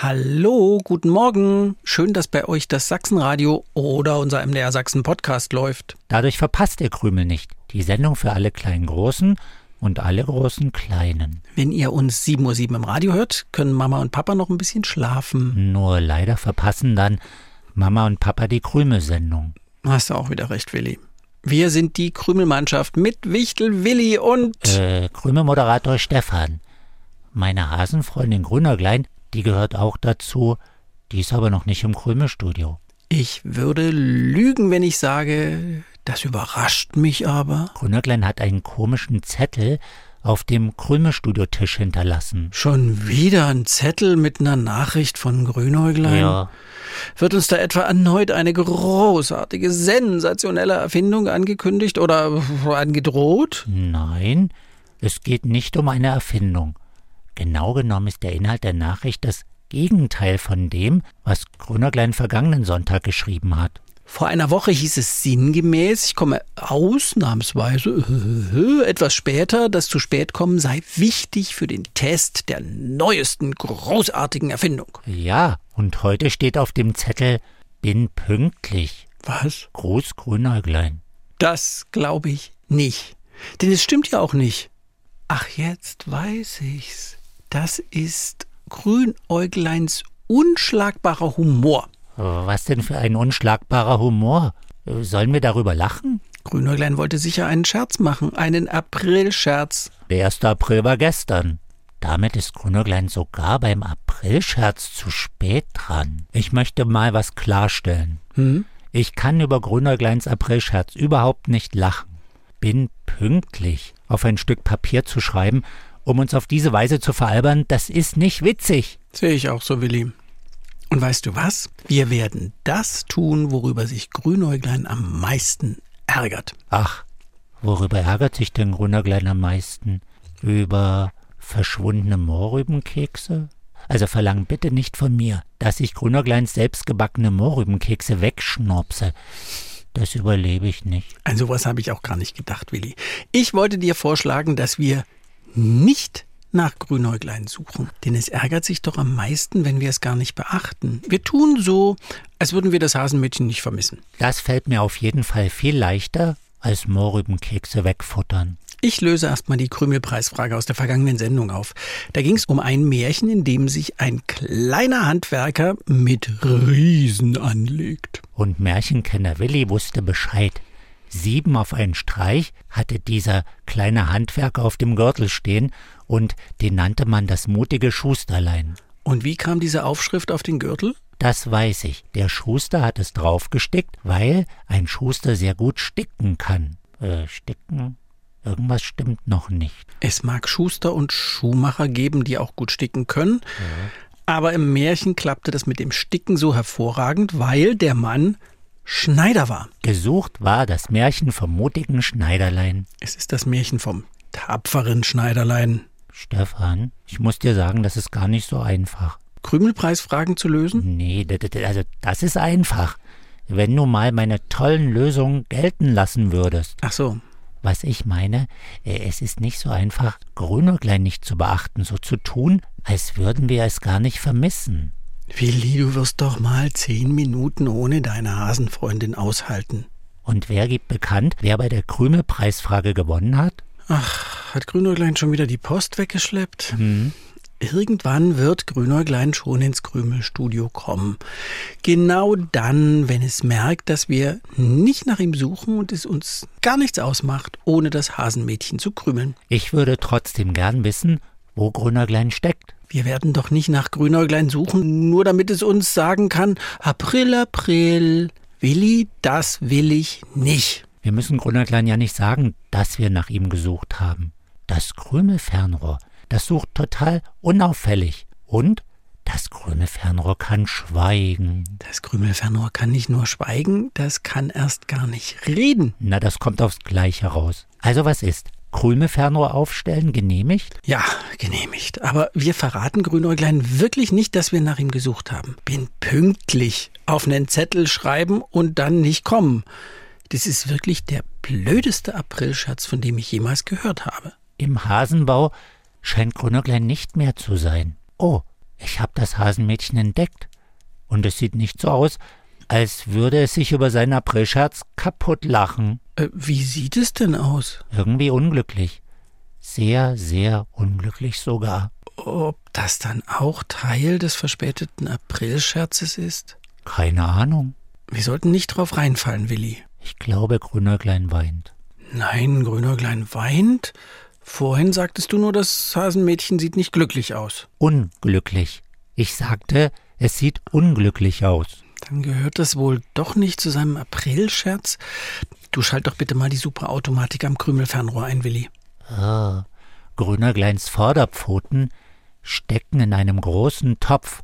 Hallo, guten Morgen. Schön, dass bei euch das Sachsenradio oder unser MDR Sachsen Podcast läuft. Dadurch verpasst ihr Krümel nicht. Die Sendung für alle kleinen Großen und alle großen Kleinen. Wenn ihr uns 7.07 Uhr im Radio hört, können Mama und Papa noch ein bisschen schlafen. Nur leider verpassen dann Mama und Papa die Krümelsendung. Hast du auch wieder recht, Willi. Wir sind die Krümelmannschaft mit Wichtel, Willi und... Äh, Krümelmoderator Stefan. Meine Hasenfreundin Grünerglein, die gehört auch dazu. Die ist aber noch nicht im Krümelstudio. Ich würde lügen, wenn ich sage, das überrascht mich aber. Grünerglein hat einen komischen Zettel auf dem Krümelstudiotisch hinterlassen. Schon wieder ein Zettel mit einer Nachricht von Grünäuglein. Ja, Wird uns da etwa erneut eine großartige, sensationelle Erfindung angekündigt oder angedroht? nein, es geht nicht um eine Erfindung. Genau genommen ist der Inhalt der Nachricht das Gegenteil von dem, was Grünerglein vergangenen Sonntag geschrieben hat. Vor einer Woche hieß es sinngemäß, ich komme ausnahmsweise etwas später, das zu spät kommen sei wichtig für den Test der neuesten großartigen Erfindung. Ja, und heute steht auf dem Zettel Bin pünktlich. Was? Gruß Grünäuglein. Das glaube ich nicht. Denn es stimmt ja auch nicht. Ach, jetzt weiß ich's. Das ist Grünäugleins unschlagbarer Humor. Was denn für ein unschlagbarer Humor? Sollen wir darüber lachen? Grünäuglein wollte sicher einen Scherz machen, einen Aprilscherz. Der 1. April war gestern. Damit ist Grünäuglein sogar beim Aprilscherz zu spät dran. Ich möchte mal was klarstellen. Hm? Ich kann über Grünäugleins Aprilscherz überhaupt nicht lachen. Bin pünktlich auf ein Stück Papier zu schreiben, um uns auf diese Weise zu veralbern, das ist nicht witzig. Sehe ich auch so, Willi. Und weißt du was? Wir werden das tun, worüber sich Grünäuglein am meisten ärgert. Ach, worüber ärgert sich denn Grünäuglein am meisten? Über verschwundene Mohrrübenkekse? Also verlang bitte nicht von mir, dass ich Grünäugleins selbstgebackene Mohrrübenkekse wegschnopse. Das überlebe ich nicht. An sowas habe ich auch gar nicht gedacht, Willi. Ich wollte dir vorschlagen, dass wir nicht nach Grünäuglein suchen. Denn es ärgert sich doch am meisten, wenn wir es gar nicht beachten. Wir tun so, als würden wir das Hasenmädchen nicht vermissen. Das fällt mir auf jeden Fall viel leichter, als Mohrrübenkekse wegfuttern. Ich löse erstmal die Krümelpreisfrage aus der vergangenen Sendung auf. Da ging es um ein Märchen, in dem sich ein kleiner Handwerker mit Riesen anlegt. Und Märchenkenner Willi wusste Bescheid. Sieben auf einen Streich hatte dieser kleine Handwerker auf dem Gürtel stehen und den nannte man das mutige Schusterlein. Und wie kam diese Aufschrift auf den Gürtel? Das weiß ich. Der Schuster hat es draufgestickt, weil ein Schuster sehr gut sticken kann. Äh, sticken? Irgendwas stimmt noch nicht. Es mag Schuster und Schuhmacher geben, die auch gut sticken können. Aber im Märchen klappte das mit dem Sticken so hervorragend, weil der Mann Schneider war. Gesucht war das Märchen vom mutigen Schneiderlein. Es ist das Märchen vom tapferen Schneiderlein. Stefan, ich muss dir sagen, das ist gar nicht so einfach. Krümelpreisfragen zu lösen? Nee, also das ist einfach. Wenn du mal meine tollen Lösungen gelten lassen würdest. Ach so. Was ich meine, äh, es ist nicht so einfach, Grünäuglein nicht zu beachten, so zu tun, als würden wir es gar nicht vermissen. Willi, du wirst doch mal zehn Minuten ohne deine Hasenfreundin aushalten. Und wer gibt bekannt, wer bei der Krümelpreisfrage gewonnen hat? Ach, hat Grünäuglein schon wieder die Post weggeschleppt? Hm. Irgendwann wird Grünäuglein schon ins Krümelstudio kommen. Genau dann, wenn es merkt, dass wir nicht nach ihm suchen und es uns gar nichts ausmacht, ohne das Hasenmädchen zu krümeln. Ich würde trotzdem gern wissen, wo Grünäuglein steckt. Wir werden doch nicht nach Grünäuglein suchen, nur damit es uns sagen kann, April, April. Willi, das will ich nicht. Wir müssen Grünäuglein ja nicht sagen, dass wir nach ihm gesucht haben. Das Krümelfernrohr, das sucht total unauffällig. Und das Krümelfernrohr kann schweigen. Das Krümelfernrohr kann nicht nur schweigen, das kann erst gar nicht reden. Na, das kommt aufs Gleiche raus. Also was ist? Krümelfernrohr aufstellen genehmigt? Ja, genehmigt. Aber wir verraten Grünäuglein wirklich nicht, dass wir nach ihm gesucht haben. Bin pünktlich auf einen Zettel schreiben und dann nicht kommen. Das ist wirklich der blödeste Aprilscherz, von dem ich jemals gehört habe. Im Hasenbau scheint Grünäuglein nicht mehr zu sein. Oh, ich habe das Hasenmädchen entdeckt. Und es sieht nicht so aus, als würde es sich über seinen Aprilscherz kaputt lachen. Äh, wie sieht es denn aus? Irgendwie unglücklich. Sehr, sehr unglücklich sogar. Ob das dann auch Teil des verspäteten Aprilscherzes ist? Keine Ahnung. Wir sollten nicht drauf reinfallen, Willi. Ich glaube, Grünäuglein weint. Nein, Grünäuglein weint? Vorhin sagtest du nur, das Hasenmädchen sieht nicht glücklich aus. Unglücklich. Ich sagte, es sieht unglücklich aus. Dann gehört das wohl doch nicht zu seinem Aprilscherz. Du schalt doch bitte mal die Superautomatik am Krümelfernrohr ein, Willi. Ah, Grünergleins Vorderpfoten stecken in einem großen Topf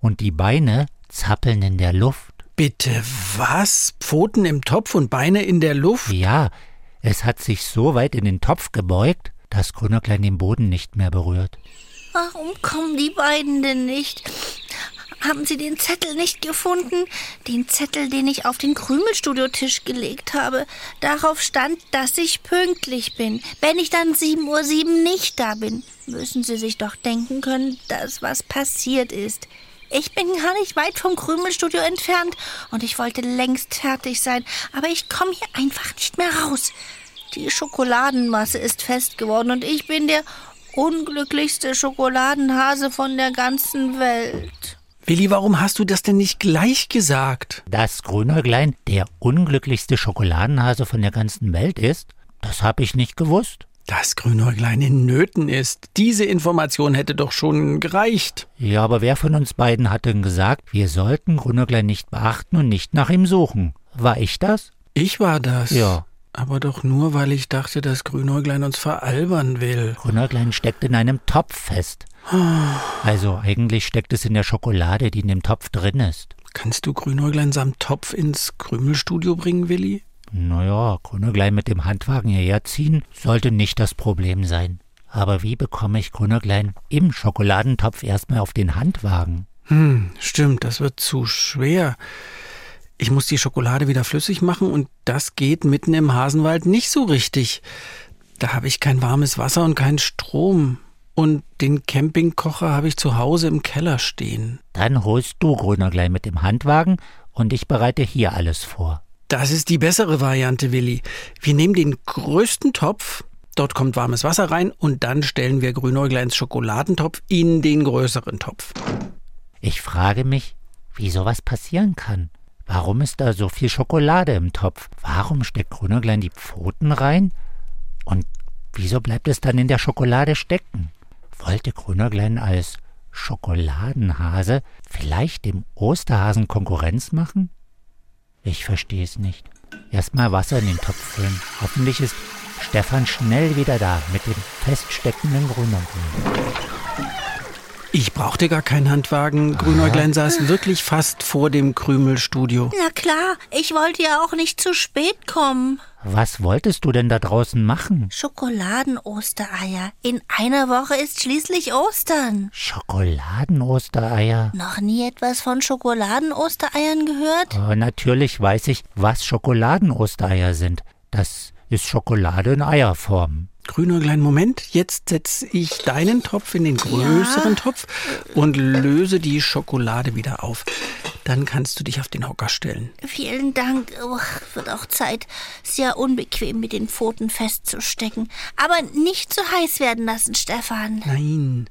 und die Beine zappeln in der Luft. Bitte was? Pfoten im Topf und Beine in der Luft? Ja, es hat sich so weit in den Topf gebeugt, dass Grünerklein den Boden nicht mehr berührt. Warum kommen die beiden denn nicht? Haben Sie den Zettel nicht gefunden? Den Zettel, den ich auf den Krümelstudiotisch gelegt habe. Darauf stand, dass ich pünktlich bin. Wenn ich dann 7.07 Uhr nicht da bin, müssen Sie sich doch denken können, dass was passiert ist. Ich bin gar nicht weit vom Krümelstudio entfernt und ich wollte längst fertig sein, aber ich komme hier einfach nicht mehr raus. Die Schokoladenmasse ist fest geworden und ich bin der unglücklichste Schokoladenhase von der ganzen Welt. Willi, warum hast du das denn nicht gleich gesagt? Dass Grünäuglein der unglücklichste Schokoladenhase von der ganzen Welt ist, das habe ich nicht gewusst. Dass Grünäuglein in Nöten ist. Diese Information hätte doch schon gereicht. Ja, aber wer von uns beiden hat denn gesagt, wir sollten Grünäuglein nicht beachten und nicht nach ihm suchen? War ich das? Ich war das. Ja. Aber doch nur, weil ich dachte, dass Grünäuglein uns veralbern will. Grünäuglein steckt in einem Topf fest. Also eigentlich steckt es in der Schokolade, die in dem Topf drin ist. Kannst du Grünäuglein samt Topf ins Krümelstudio bringen, Willi? Naja, Grünäuglein mit dem Handwagen hierher ziehen, sollte nicht das Problem sein. Aber wie bekomme ich Grünäuglein im Schokoladentopf erstmal auf den Handwagen? Hm, stimmt, das wird zu schwer. Ich muss die Schokolade wieder flüssig machen und das geht mitten im Hasenwald nicht so richtig. Da habe ich kein warmes Wasser und keinen Strom. Und den Campingkocher habe ich zu Hause im Keller stehen. Dann holst du Grünäuglein mit dem Handwagen und ich bereite hier alles vor. Das ist die bessere Variante, Willi. Wir nehmen den größten Topf, dort kommt warmes Wasser rein und dann stellen wir Grünäugleins Schokoladentopf in den größeren Topf. Ich frage mich, wie sowas passieren kann. Warum ist da so viel Schokolade im Topf? Warum steckt Grünäuglein die Pfoten rein? Und wieso bleibt es dann in der Schokolade stecken? Wollte Grünäuglein als Schokoladenhase vielleicht dem Osterhasen Konkurrenz machen? Ich verstehe es nicht. Erstmal Wasser in den Topf füllen. Hoffentlich ist Stefan schnell wieder da mit dem feststeckenden Grünäuglein. Ich brauchte gar keinen Handwagen. Grünäuglein saß wirklich fast vor dem Krümelstudio. Na klar, ich wollte ja auch nicht zu spät kommen. Was wolltest du denn da draußen machen? Schokoladen-Ostereier. In einer Woche ist schließlich Ostern. Schokoladen-Ostereier? Noch nie etwas von Schokoladen-Ostereiern gehört? Oh, natürlich weiß ich, was Schokoladen-Ostereier sind. Das ist Schokolade in Eierform. Grünäuglein, Moment. Jetzt setze ich deinen Topf in den größeren Topf und löse die Schokolade wieder auf. Dann kannst du dich auf den Hocker stellen. Vielen Dank. Oh, wird auch Zeit. Sehr unbequem, mit den Pfoten festzustecken. Aber nicht zu heiß werden lassen, Stefan. Nein,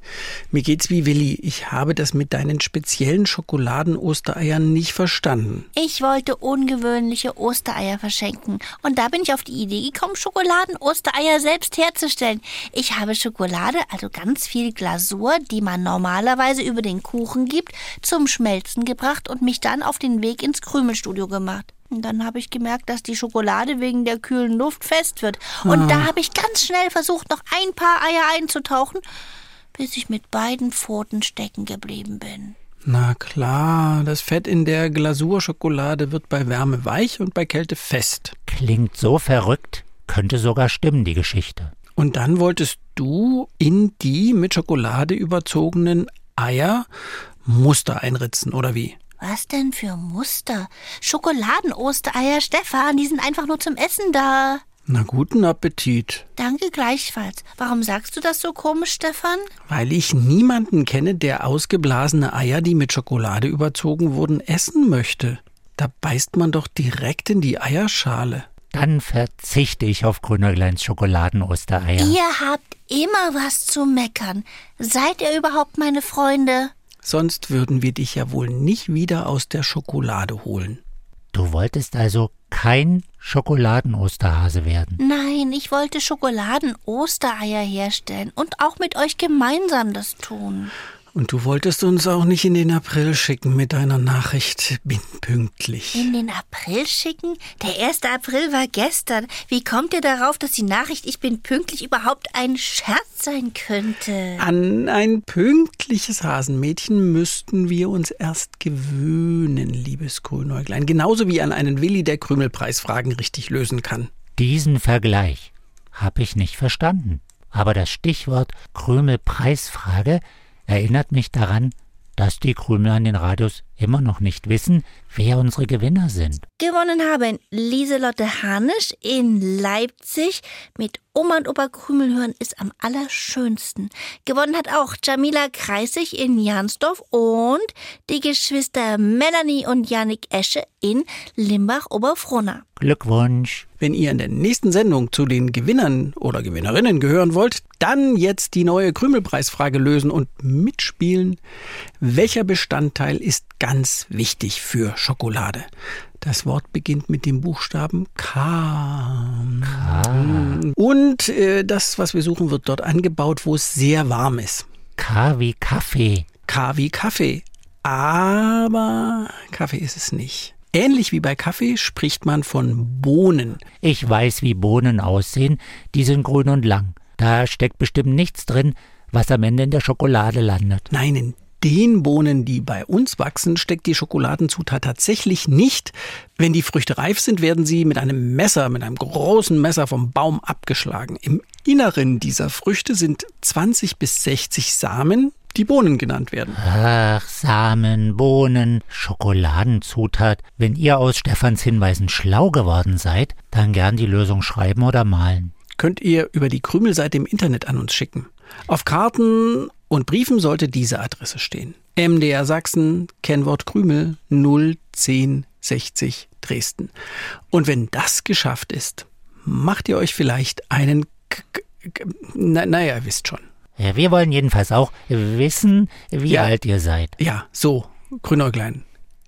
mir geht's wie Willi. Ich habe das mit deinen speziellen Schokoladen-Ostereiern nicht verstanden. Ich wollte ungewöhnliche Ostereier verschenken. Und da bin ich auf die Idee gekommen, Schokoladen-Ostereier selbst herzustellen. Ich habe Schokolade, also ganz viel Glasur, die man normalerweise über den Kuchen gibt, zum Schmelzen gebracht und mich dann auf den Weg ins Krümelstudio gemacht. Und dann habe ich gemerkt, dass die Schokolade wegen der kühlen Luft fest wird. Und da habe ich ganz schnell versucht, noch ein paar Eier einzutauchen. bis ich mit beiden Pfoten stecken geblieben bin. Na klar, das Fett in der Glasurschokolade wird bei Wärme weich und bei Kälte fest. Klingt so verrückt, könnte sogar stimmen, die Geschichte. Und dann wolltest du in die mit Schokolade überzogenen Eier Muster einritzen, oder wie? Was denn für Muster? Schokoladen-Ostereier, Stefan, die sind einfach nur zum Essen da. Na guten Appetit. Danke gleichfalls. Warum sagst du das so komisch, Stefan? Weil ich niemanden kenne, der ausgeblasene Eier, die mit Schokolade überzogen wurden, essen möchte. Da beißt man doch direkt in die Eierschale. Dann verzichte ich auf Grünergleins Schokoladen-Ostereier. Ihr habt immer was zu meckern. Seid ihr überhaupt meine Freunde? Sonst würden wir dich ja wohl nicht wieder aus der Schokolade holen. Du wolltest also kein Schokoladen-Osterhase werden. Nein, ich wollte Schokoladen-Ostereier herstellen und auch mit euch gemeinsam das tun. Und du wolltest uns auch nicht in den April schicken mit deiner Nachricht. Bin pünktlich. In den April schicken? Der 1. April war gestern. Wie kommt ihr darauf, dass die Nachricht Ich bin pünktlich überhaupt ein Scherz sein könnte? An ein pünktliches Hasenmädchen müssten wir uns erst gewöhnen, liebes Grünäuglein. Genauso wie an einen Willi, der Krümelpreisfragen richtig lösen kann. Diesen Vergleich habe ich nicht verstanden. Aber das Stichwort Krümelpreisfrage erinnert mich daran, dass die Krümel an den Radios immer noch nicht wissen, wer unsere Gewinner sind. Gewonnen haben Lieselotte Hanisch in Leipzig mit Oma und Opa Krümel hören ist am allerschönsten. Gewonnen hat auch Jamila Kreisig in Jansdorf und die Geschwister Melanie und Janik Esche in Limbach-Oberfrohna. Glückwunsch. Wenn ihr in der nächsten Sendung zu den Gewinnern oder Gewinnerinnen gehören wollt, dann jetzt die neue Krümelpreisfrage lösen und mitspielen. Welcher Bestandteil ist ganz wichtig für Schokolade? Das Wort beginnt mit dem Buchstaben K. K. Und äh, das, was wir suchen, wird dort angebaut, wo es sehr warm ist. K wie Kaffee. K wie Kaffee. Aber Kaffee ist es nicht. Ähnlich wie bei Kaffee spricht man von Bohnen. Ich weiß, wie Bohnen aussehen. Die sind grün und lang. Da steckt bestimmt nichts drin, was am Ende in der Schokolade landet. Nein, in den Bohnen, die bei uns wachsen, steckt die Schokoladenzutat tatsächlich nicht. Wenn die Früchte reif sind, werden sie mit einem Messer, mit einem großen Messer vom Baum abgeschlagen. Im Inneren dieser Früchte sind 20 bis 60 Samen, die Bohnen genannt werden. Ach, Samen, Bohnen, Schokoladenzutat. Wenn ihr aus Stefans Hinweisen schlau geworden seid, dann gern die Lösung schreiben oder malen. Könnt ihr über die Krümelseite im Internet an uns schicken. Auf Karten und Briefen sollte diese Adresse stehen. MDR Sachsen, Kennwort Krümel 01060 Dresden. Und wenn das geschafft ist, macht ihr euch vielleicht einen K K na, naja, ihr wisst schon. Ja, wir wollen jedenfalls auch wissen, wie Ja. alt ihr seid. Ja, so, Grünäuglein.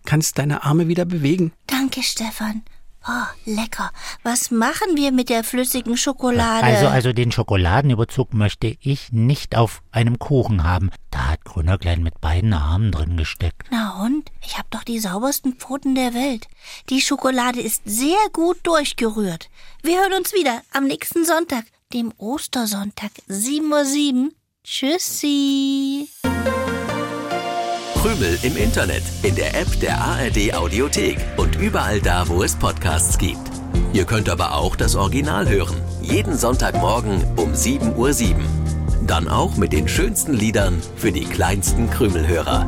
Kannst deine Arme wieder bewegen? Danke, Stefan. Oh, lecker. Was machen wir mit der flüssigen Schokolade? Also, also den Schokoladenüberzug möchte ich nicht auf einem Kuchen haben. Da hat Grünerklein mit beiden Armen drin gesteckt. Na und? Ich hab doch die saubersten Pfoten der Welt. Die Schokolade ist sehr gut durchgerührt. Wir hören uns wieder am nächsten Sonntag, dem Ostersonntag, 7.07 Uhr. Tschüssi. Krümel im Internet, in der App der ARD Audiothek und überall da, wo es Podcasts gibt. Ihr könnt aber auch das Original hören. Jeden Sonntagmorgen um 7.07 Uhr. Dann auch mit den schönsten Liedern für die kleinsten Krümelhörer.